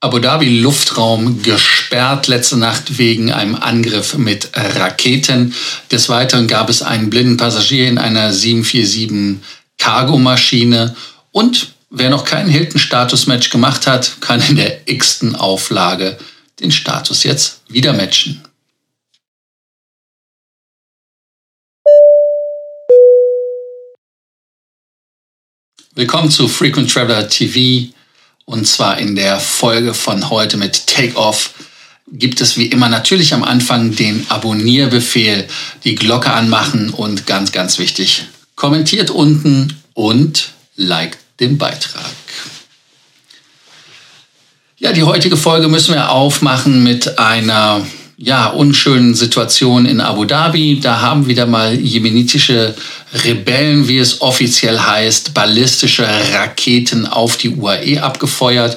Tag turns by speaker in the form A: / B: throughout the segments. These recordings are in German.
A: Abu Dhabi Luftraum gesperrt letzte Nacht wegen einem Angriff mit Raketen. Des Weiteren gab es einen blinden Passagier in einer 747 Cargomaschine und wer noch keinen Hilton-Status-Match gemacht hat, kann in der x-ten Auflage den Status jetzt wieder matchen. Willkommen zu Frequent Traveler TV. Und zwar in der Folge von heute mit Takeoff gibt es wie immer natürlich am Anfang den Abonnierbefehl, die Glocke anmachen und ganz, ganz wichtig, kommentiert unten und liked den Beitrag. Ja, die heutige Folge müssen wir aufmachen mit einer ja, unschönen Situation in Abu Dhabi. Da haben wieder mal jemenitische Rebellen, wie es offiziell heißt, ballistische Raketen auf die UAE abgefeuert.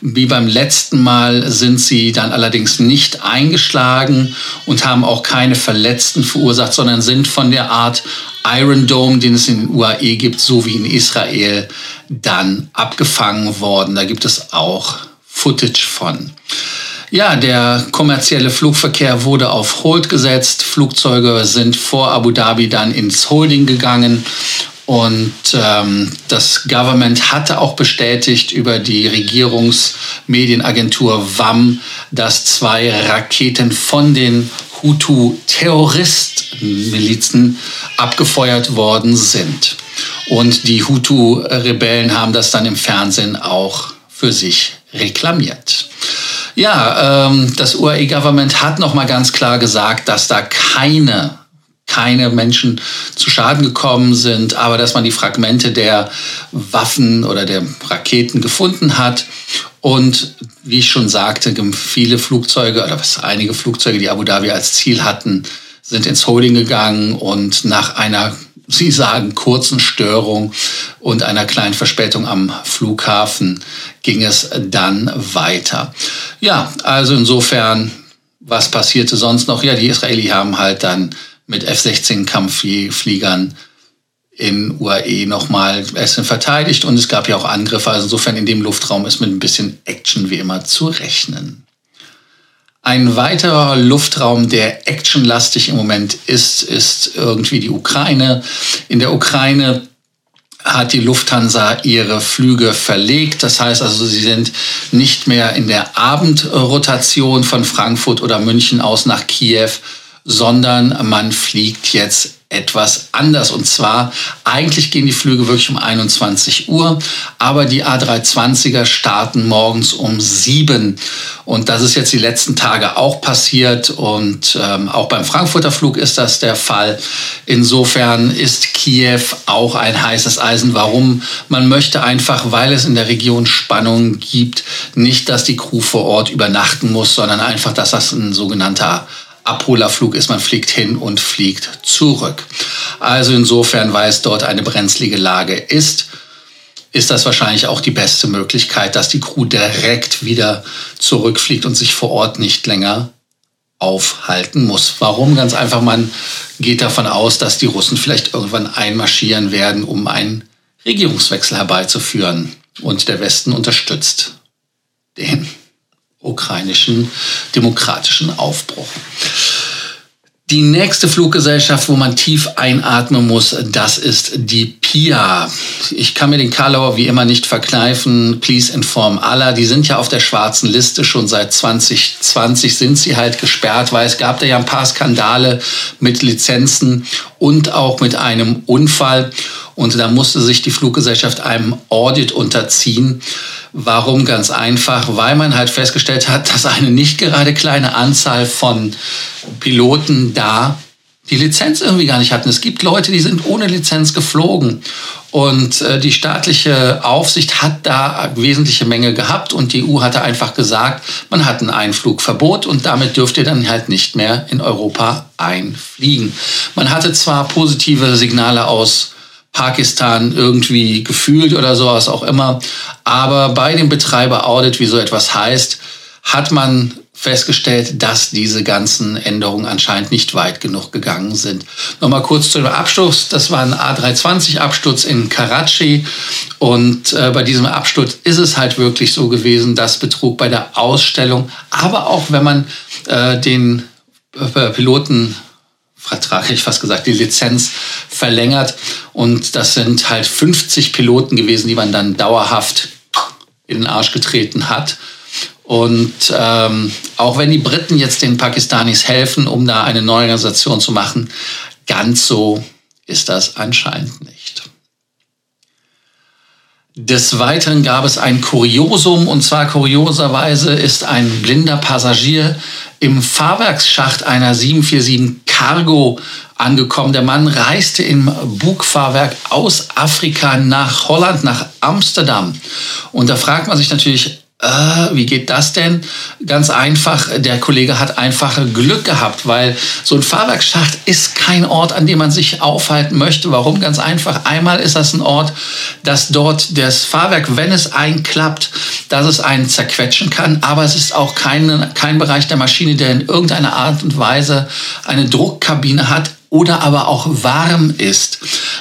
A: Wie beim letzten Mal sind sie dann allerdings nicht eingeschlagen und haben auch keine Verletzten verursacht, sondern sind von der Art Iron Dome, den es in den UAE gibt, so wie in Israel, dann abgefangen worden. Da gibt es auch Footage von. Ja, der kommerzielle Flugverkehr wurde auf Hold gesetzt. Flugzeuge sind vor Abu Dhabi dann ins Holding gegangen. Und ähm, das Government hatte auch bestätigt über die Regierungsmedienagentur WAM, dass zwei Raketen von den Hutu-Terrorist-Milizen abgefeuert worden sind. Und die Hutu-Rebellen haben das dann im Fernsehen auch für sich reklamiert. Ja, ähm, das UAE-Government hat nochmal ganz klar gesagt, dass da keine keine Menschen zu Schaden gekommen sind, aber dass man die Fragmente der Waffen oder der Raketen gefunden hat. Und wie ich schon sagte, viele Flugzeuge oder was einige Flugzeuge, die Abu Dhabi als Ziel hatten, sind ins Holding gegangen und nach einer Sie sagen kurzen Störung und einer kleinen Verspätung am Flughafen ging es dann weiter. Ja, also insofern, was passierte sonst noch? Ja, die Israelis haben halt dann mit F-16 Kampffliegern in UAE nochmal Essen verteidigt und es gab ja auch Angriffe. Also insofern in dem Luftraum ist mit ein bisschen Action wie immer zu rechnen. Ein weiterer Luftraum, der actionlastig im Moment ist, ist irgendwie die Ukraine. In der Ukraine hat die Lufthansa ihre Flüge verlegt. Das heißt also, sie sind nicht mehr in der Abendrotation von Frankfurt oder München aus nach Kiew, sondern man fliegt jetzt etwas anders. Und zwar, eigentlich gehen die Flüge wirklich um 21 Uhr, aber die A320er starten morgens um 7. Und das ist jetzt die letzten Tage auch passiert. Und ähm, auch beim Frankfurter Flug ist das der Fall. Insofern ist Kiew auch ein heißes Eisen. Warum? Man möchte einfach, weil es in der Region Spannungen gibt, nicht, dass die Crew vor Ort übernachten muss, sondern einfach, dass das ein sogenannter Abholerflug ist, man fliegt hin und fliegt zurück. Also insofern, weil es dort eine brenzlige Lage ist, ist das wahrscheinlich auch die beste Möglichkeit, dass die Crew direkt wieder zurückfliegt und sich vor Ort nicht länger aufhalten muss. Warum? Ganz einfach, man geht davon aus, dass die Russen vielleicht irgendwann einmarschieren werden, um einen Regierungswechsel herbeizuführen. Und der Westen unterstützt den ukrainischen demokratischen Aufbruch. Die nächste Fluggesellschaft, wo man tief einatmen muss, das ist die PIA. Ich kann mir den Karlauer wie immer nicht verkneifen. Please inform Allah. Die sind ja auf der schwarzen Liste. Schon seit 2020 sind sie halt gesperrt, weil es gab da ja ein paar Skandale mit Lizenzen und auch mit einem Unfall. Und da musste sich die Fluggesellschaft einem Audit unterziehen. Warum? Ganz einfach, weil man halt festgestellt hat, dass eine nicht gerade kleine Anzahl von Piloten da die Lizenz irgendwie gar nicht hatten. Es gibt Leute, die sind ohne Lizenz geflogen. Und äh, die staatliche Aufsicht hat da wesentliche Menge gehabt und die EU hatte einfach gesagt, man hat ein Einflugverbot und damit dürft ihr dann halt nicht mehr in Europa einfliegen. Man hatte zwar positive Signale aus Pakistan irgendwie gefühlt oder sowas auch immer. Aber bei dem Betreiber Audit, wie so etwas heißt, hat man festgestellt, dass diese ganzen Änderungen anscheinend nicht weit genug gegangen sind. Nochmal kurz zu dem Absturz. Das war ein A320-Absturz in Karachi. Und äh, bei diesem Absturz ist es halt wirklich so gewesen, dass Betrug bei der Ausstellung, aber auch wenn man äh, den äh, Piloten Vertrag, ich fast gesagt, die Lizenz verlängert. Und das sind halt 50 Piloten gewesen, die man dann dauerhaft in den Arsch getreten hat. Und ähm, auch wenn die Briten jetzt den Pakistanis helfen, um da eine neue Organisation zu machen, ganz so ist das anscheinend nicht. Des Weiteren gab es ein Kuriosum, und zwar kurioserweise ist ein blinder Passagier im Fahrwerksschacht einer 747 Cargo angekommen. Der Mann reiste im Bugfahrwerk aus Afrika nach Holland, nach Amsterdam. Und da fragt man sich natürlich, äh, wie geht das denn? Ganz einfach, der Kollege hat einfach Glück gehabt, weil so ein Fahrwerksschacht ist kein Ort, an dem man sich aufhalten möchte. Warum? Ganz einfach. Einmal ist das ein Ort, dass dort das Fahrwerk, wenn es einklappt, dass es einen zerquetschen kann. Aber es ist auch kein, kein Bereich der Maschine, der in irgendeiner Art und Weise eine Druckkabine hat, oder aber auch warm ist.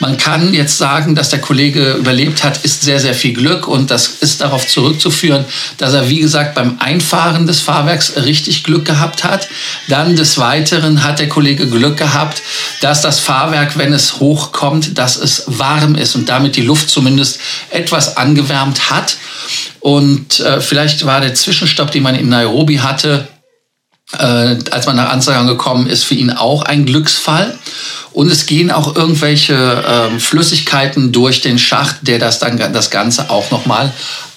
A: Man kann jetzt sagen, dass der Kollege überlebt hat, ist sehr, sehr viel Glück und das ist darauf zurückzuführen, dass er, wie gesagt, beim Einfahren des Fahrwerks richtig Glück gehabt hat. Dann des Weiteren hat der Kollege Glück gehabt, dass das Fahrwerk, wenn es hochkommt, dass es warm ist und damit die Luft zumindest etwas angewärmt hat. Und äh, vielleicht war der Zwischenstopp, den man in Nairobi hatte, äh, als man nach Amsterdam gekommen ist, für ihn auch ein Glücksfall. Und es gehen auch irgendwelche äh, Flüssigkeiten durch den Schacht, der das dann das Ganze auch nochmal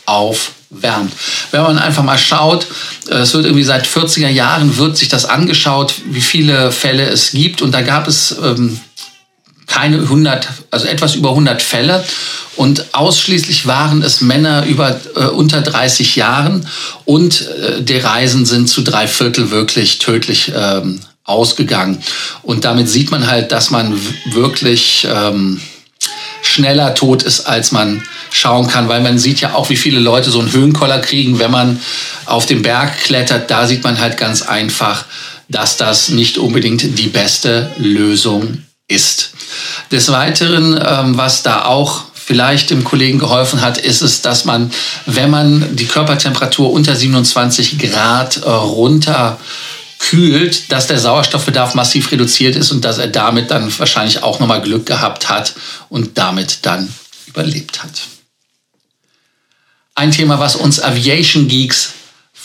A: aufwärmt. Wenn man einfach mal schaut, äh, es wird irgendwie seit 40er Jahren wird sich das angeschaut, wie viele Fälle es gibt. Und da gab es ähm, keine 100, also etwas über 100 Fälle und ausschließlich waren es Männer über äh, unter 30 Jahren und äh, die Reisen sind zu drei Viertel wirklich tödlich ähm, ausgegangen und damit sieht man halt, dass man wirklich ähm, schneller tot ist, als man schauen kann, weil man sieht ja auch, wie viele Leute so einen Höhenkoller kriegen, wenn man auf den Berg klettert. Da sieht man halt ganz einfach, dass das nicht unbedingt die beste Lösung ist. Des Weiteren, ähm, was da auch vielleicht dem Kollegen geholfen hat, ist es, dass man, wenn man die Körpertemperatur unter 27 Grad äh, runter kühlt, dass der Sauerstoffbedarf massiv reduziert ist und dass er damit dann wahrscheinlich auch nochmal Glück gehabt hat und damit dann überlebt hat. Ein Thema, was uns Aviation Geeks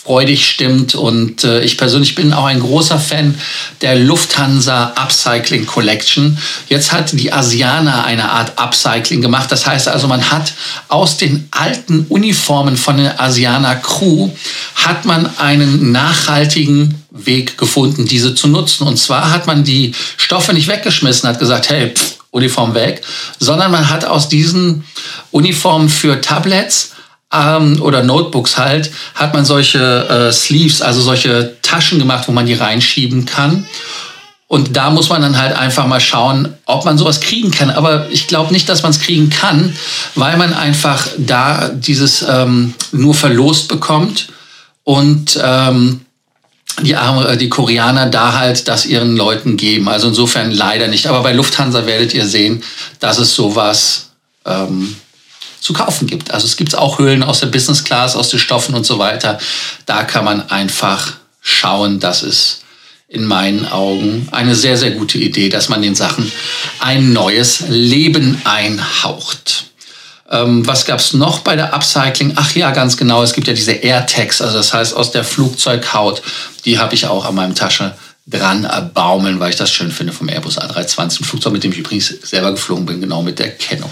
A: freudig stimmt. Und äh, ich persönlich bin auch ein großer Fan der Lufthansa Upcycling Collection. Jetzt hat die Asiana eine Art Upcycling gemacht. Das heißt also, man hat aus den alten Uniformen von der Asiana Crew hat man einen nachhaltigen Weg gefunden, diese zu nutzen. Und zwar hat man die Stoffe nicht weggeschmissen, hat gesagt, hey, pff, Uniform weg, sondern man hat aus diesen Uniformen für Tablets ähm, oder Notebooks halt, hat man solche äh, Sleeves, also solche Taschen gemacht, wo man die reinschieben kann. Und da muss man dann halt einfach mal schauen, ob man sowas kriegen kann. Aber ich glaube nicht, dass man es kriegen kann, weil man einfach da dieses ähm, nur verlost bekommt und ähm, die, äh, die Koreaner da halt das ihren Leuten geben. Also insofern leider nicht. Aber bei Lufthansa werdet ihr sehen, dass es sowas ähm, zu kaufen gibt. Also es gibt auch Höhlen aus der Business Class, aus den Stoffen und so weiter. Da kann man einfach schauen, dass es in meinen Augen eine sehr, sehr gute Idee, dass man den Sachen ein neues Leben einhaucht. Ähm, was gab es noch bei der Upcycling? Ach ja, ganz genau, es gibt ja diese AirTags, also das heißt aus der Flugzeughaut, die habe ich auch an meinem Tasche dran baumeln, weil ich das schön finde vom Airbus A320, ein Flugzeug, mit dem ich übrigens selber geflogen bin, genau mit der Kennung.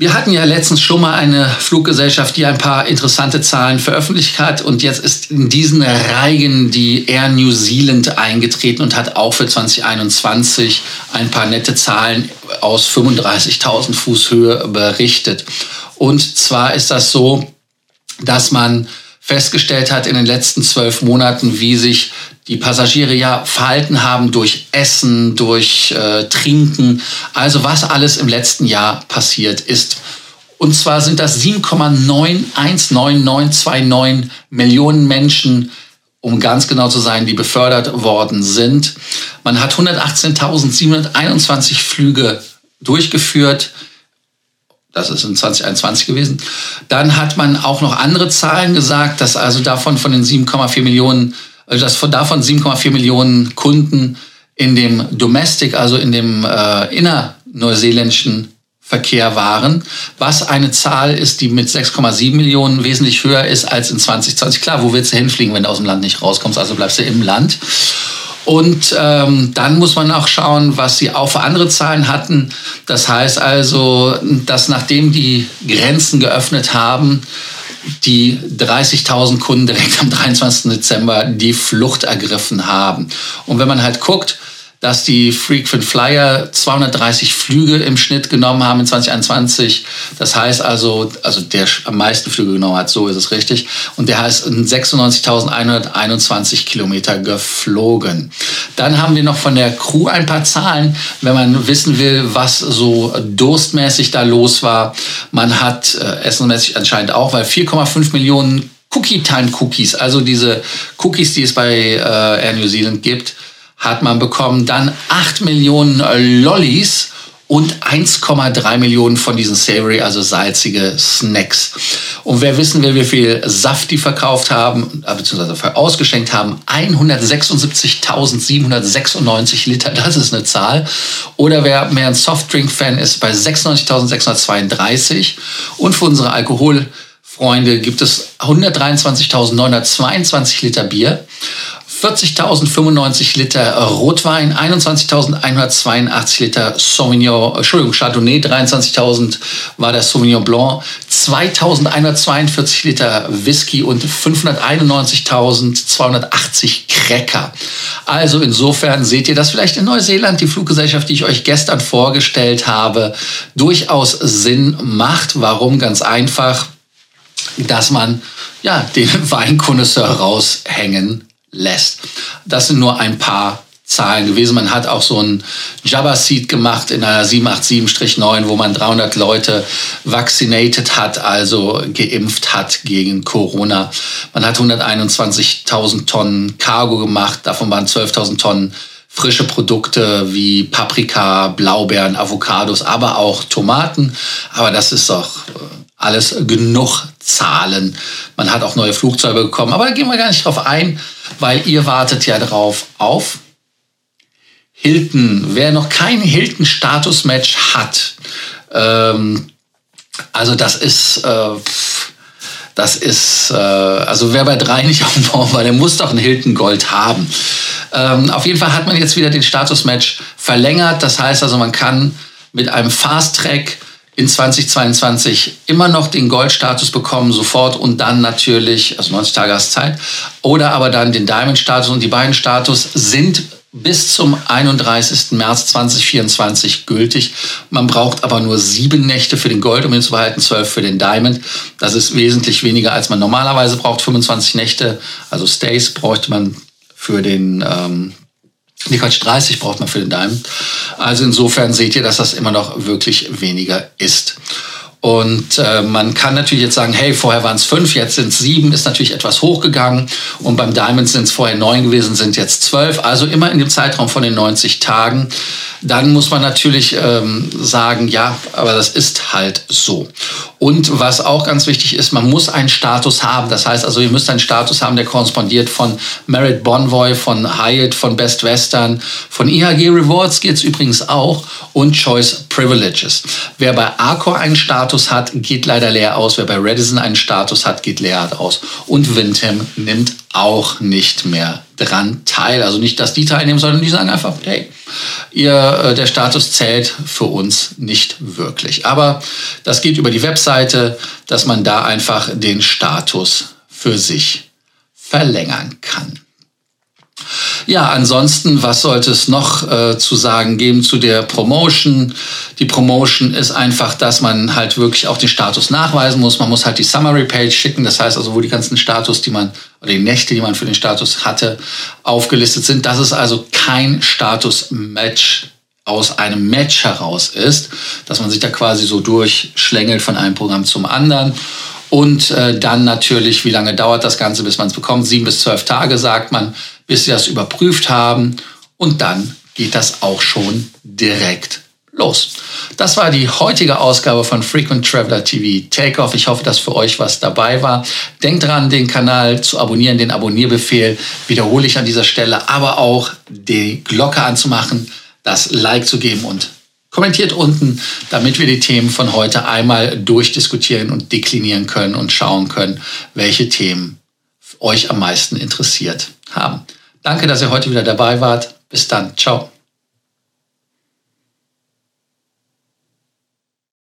A: Wir hatten ja letztens schon mal eine Fluggesellschaft, die ein paar interessante Zahlen veröffentlicht hat. Und jetzt ist in diesen Reihen die Air New Zealand eingetreten und hat auch für 2021 ein paar nette Zahlen aus 35.000 Fuß Höhe berichtet. Und zwar ist das so, dass man festgestellt hat in den letzten zwölf Monaten, wie sich die Passagiere ja verhalten haben durch Essen, durch äh, Trinken, also was alles im letzten Jahr passiert ist. Und zwar sind das 7,919929 Millionen Menschen, um ganz genau zu sein, die befördert worden sind. Man hat 118.721 Flüge durchgeführt. Das ist in 2021 gewesen. Dann hat man auch noch andere Zahlen gesagt, dass also davon von den 7,4 Millionen, dass von davon 7,4 Millionen Kunden in dem Domestic, also in dem äh, innerneuseeländischen Verkehr waren, was eine Zahl ist, die mit 6,7 Millionen wesentlich höher ist als in 2020. Klar, wo willst du hinfliegen, wenn du aus dem Land nicht rauskommst? Also bleibst du im Land. Und ähm, dann muss man auch schauen, was sie auch für andere Zahlen hatten. Das heißt also, dass nachdem die Grenzen geöffnet haben, die 30.000 Kunden direkt am 23. Dezember die Flucht ergriffen haben. Und wenn man halt guckt, dass die Frequent Flyer 230 Flüge im Schnitt genommen haben in 2021. Das heißt also, also der am meisten Flüge genommen hat, so ist es richtig. Und der heißt 96.121 Kilometer geflogen. Dann haben wir noch von der Crew ein paar Zahlen, wenn man wissen will, was so durstmäßig da los war. Man hat äh, essenmäßig anscheinend auch, weil 4,5 Millionen Cookie Time Cookies, also diese Cookies, die es bei äh, Air New Zealand gibt, hat man bekommen. Dann 8 Millionen Lollis und 1,3 Millionen von diesen savory, also salzige Snacks. Und wer wissen will, wie viel Saft die verkauft haben, äh, beziehungsweise ausgeschenkt haben, 176.796 Liter, das ist eine Zahl. Oder wer mehr ein Softdrink-Fan ist, bei 96.632. Und für unsere Alkoholfreunde gibt es 123.922 Liter Bier. 40.095 Liter Rotwein, 21.182 Liter Sauvignon, Entschuldigung, Chardonnay, 23.000 war der Sauvignon Blanc, 2.142 Liter Whisky und 591.280 Cracker. Also insofern seht ihr, dass vielleicht in Neuseeland die Fluggesellschaft, die ich euch gestern vorgestellt habe, durchaus Sinn macht. Warum? Ganz einfach, dass man ja den Weinkonnoisseur raushängen lässt. Das sind nur ein paar Zahlen gewesen. Man hat auch so ein Jabba Seat gemacht in einer 787-9, wo man 300 Leute vaccinated hat, also geimpft hat gegen Corona. Man hat 121.000 Tonnen Cargo gemacht, davon waren 12.000 Tonnen frische Produkte wie Paprika, Blaubeeren, Avocados, aber auch Tomaten. Aber das ist doch äh, alles genug Zahlen. Man hat auch neue Flugzeuge bekommen, aber da gehen wir gar nicht drauf ein, weil ihr wartet ja drauf auf Hilton. Wer noch kein Hilton-Status-Match hat, ähm, also das ist, äh, das ist, äh, also wer bei drei nicht auf dem Baum war, der muss doch ein Hilton Gold haben. Ähm, auf jeden Fall hat man jetzt wieder den Status-Match verlängert. Das heißt also, man kann mit einem Fast-Track in 2022 immer noch den Goldstatus bekommen, sofort und dann natürlich, also 90 Tage hast Zeit, oder aber dann den Diamond-Status und die beiden Status sind bis zum 31. März 2024 gültig. Man braucht aber nur sieben Nächte für den Gold, um ihn zu behalten, zwölf für den Diamond. Das ist wesentlich weniger, als man normalerweise braucht. 25 Nächte, also Stays, bräuchte man für den ähm, Nee, Quatsch, 30 braucht man für den Diamond. Also insofern seht ihr, dass das immer noch wirklich weniger ist. Und äh, man kann natürlich jetzt sagen, hey, vorher waren es fünf, jetzt sind es sieben, ist natürlich etwas hochgegangen. Und beim Diamond sind es vorher neun gewesen, sind jetzt zwölf. Also immer in dem Zeitraum von den 90 Tagen. Dann muss man natürlich ähm, sagen, ja, aber das ist halt so. Und was auch ganz wichtig ist, man muss einen Status haben. Das heißt also, ihr müsst einen Status haben, der korrespondiert von Merit Bonvoy, von Hyatt, von Best Western, von IHG Rewards geht es übrigens auch und Choice Privileges. Wer bei Accor einen Status hat, geht leider leer aus. Wer bei Redison einen Status hat, geht leer aus. Und Windham nimmt auch nicht mehr dran teil. Also nicht, dass die teilnehmen, sondern die sagen einfach, hey, ihr, äh, der Status zählt für uns nicht wirklich. Aber das geht über die Webseite, dass man da einfach den Status für sich verlängern kann. Ja, ansonsten, was sollte es noch äh, zu sagen geben zu der Promotion? Die Promotion ist einfach, dass man halt wirklich auch den Status nachweisen muss. Man muss halt die Summary Page schicken, das heißt also, wo die ganzen Status, die man oder die Nächte, die man für den Status hatte, aufgelistet sind. Das ist also kein Status-Match aus einem Match heraus ist, dass man sich da quasi so durchschlängelt von einem Programm zum anderen. Und äh, dann natürlich, wie lange dauert das Ganze, bis man es bekommt? Sieben bis zwölf Tage, sagt man, bis sie das überprüft haben. Und dann geht das auch schon direkt los. Das war die heutige Ausgabe von Frequent Traveler TV Takeoff. Ich hoffe, dass für euch was dabei war. Denkt dran, den Kanal zu abonnieren, den Abonnierbefehl wiederhole ich an dieser Stelle, aber auch die Glocke anzumachen, das Like zu geben und kommentiert unten, damit wir die Themen von heute einmal durchdiskutieren und deklinieren können und schauen können, welche Themen euch am meisten interessiert haben. Danke, dass ihr heute wieder dabei wart. Bis dann. Ciao.